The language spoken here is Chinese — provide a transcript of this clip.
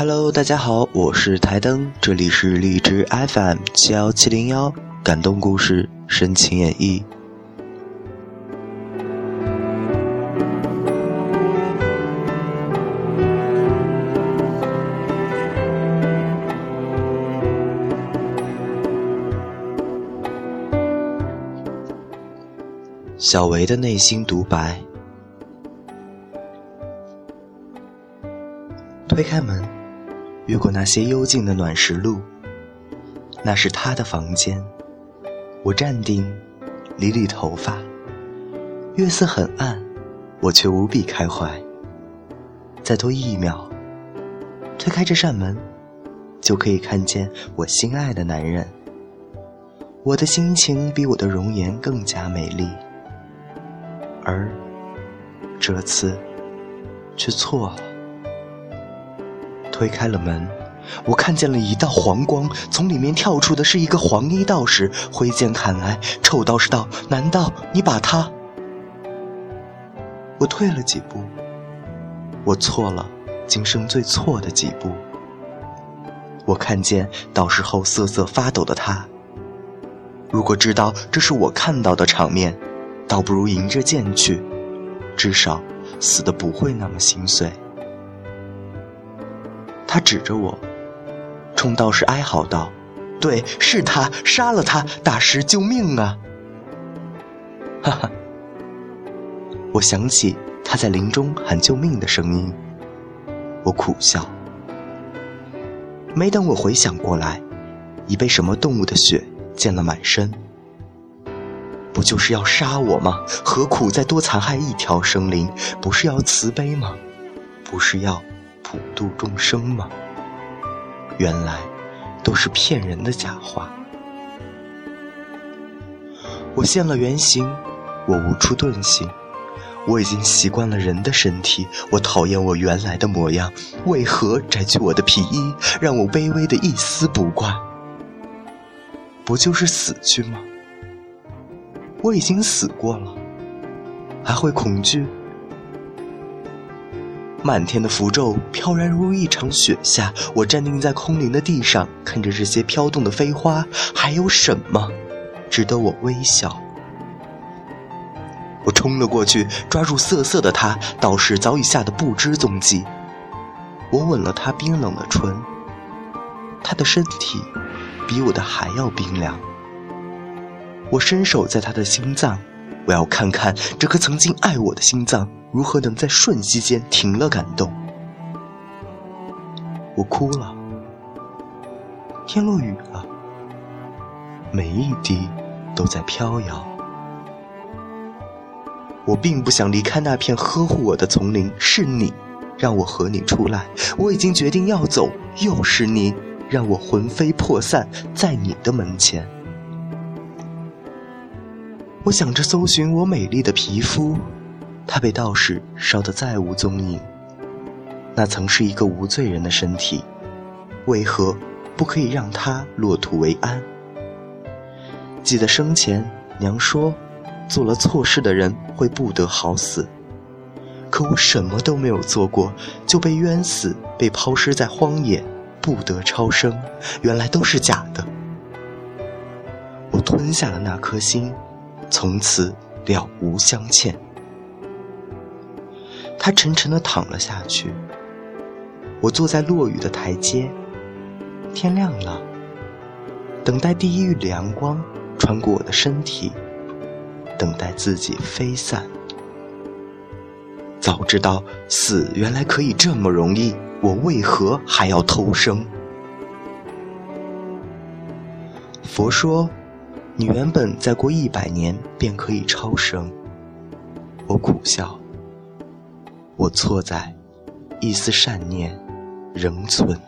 Hello，大家好，我是台灯，这里是荔枝 FM 七幺七零幺，感动故事，深情演绎。小维的内心独白。推开门，越过那些幽静的暖石路，那是他的房间。我站定，理理头发。月色很暗，我却无比开怀。再多一秒，推开这扇门，就可以看见我心爱的男人。我的心情比我的容颜更加美丽。而这次却错了。推开了门，我看见了一道黄光，从里面跳出的是一个黄衣道士，挥剑砍来。臭道士道：“难道你把他？”我退了几步，我错了，今生最错的几步。我看见道士后瑟瑟发抖的他。如果知道这是我看到的场面。倒不如迎着剑去，至少死的不会那么心碎。他指着我，冲道士哀嚎道：“对，是他杀了他，大师救命啊！”哈哈，我想起他在林中喊救命的声音，我苦笑。没等我回想过来，已被什么动物的血溅了满身。不就是要杀我吗？何苦再多残害一条生灵？不是要慈悲吗？不是要普度众生吗？原来都是骗人的假话。我现了原形，我无处遁形。我已经习惯了人的身体，我讨厌我原来的模样。为何摘去我的皮衣，让我卑微的一丝不挂？不就是死去吗？我已经死过了，还会恐惧？漫天的符咒飘然如一场雪下，我站定在空灵的地上，看着这些飘动的飞花，还有什么值得我微笑？我冲了过去，抓住瑟瑟的他，道士早已吓得不知踪迹。我吻了他冰冷的唇，他的身体比我的还要冰凉。我伸手在他的心脏，我要看看这颗曾经爱我的心脏如何能在瞬息间停了感动。我哭了，天落雨了，每一滴都在飘摇。我并不想离开那片呵护我的丛林，是你让我和你出来。我已经决定要走，又是你让我魂飞魄散在你的门前。我想着搜寻我美丽的皮肤，它被道士烧得再无踪影。那曾是一个无罪人的身体，为何不可以让他落土为安？记得生前娘说，做了错事的人会不得好死。可我什么都没有做过，就被冤死，被抛尸在荒野，不得超生。原来都是假的。我吞下了那颗心。从此了无相欠。他沉沉的躺了下去。我坐在落雨的台阶，天亮了，等待第一缕阳光穿过我的身体，等待自己飞散。早知道死原来可以这么容易，我为何还要偷生？佛说。你原本再过一百年便可以超生，我苦笑，我错在一丝善念仍存。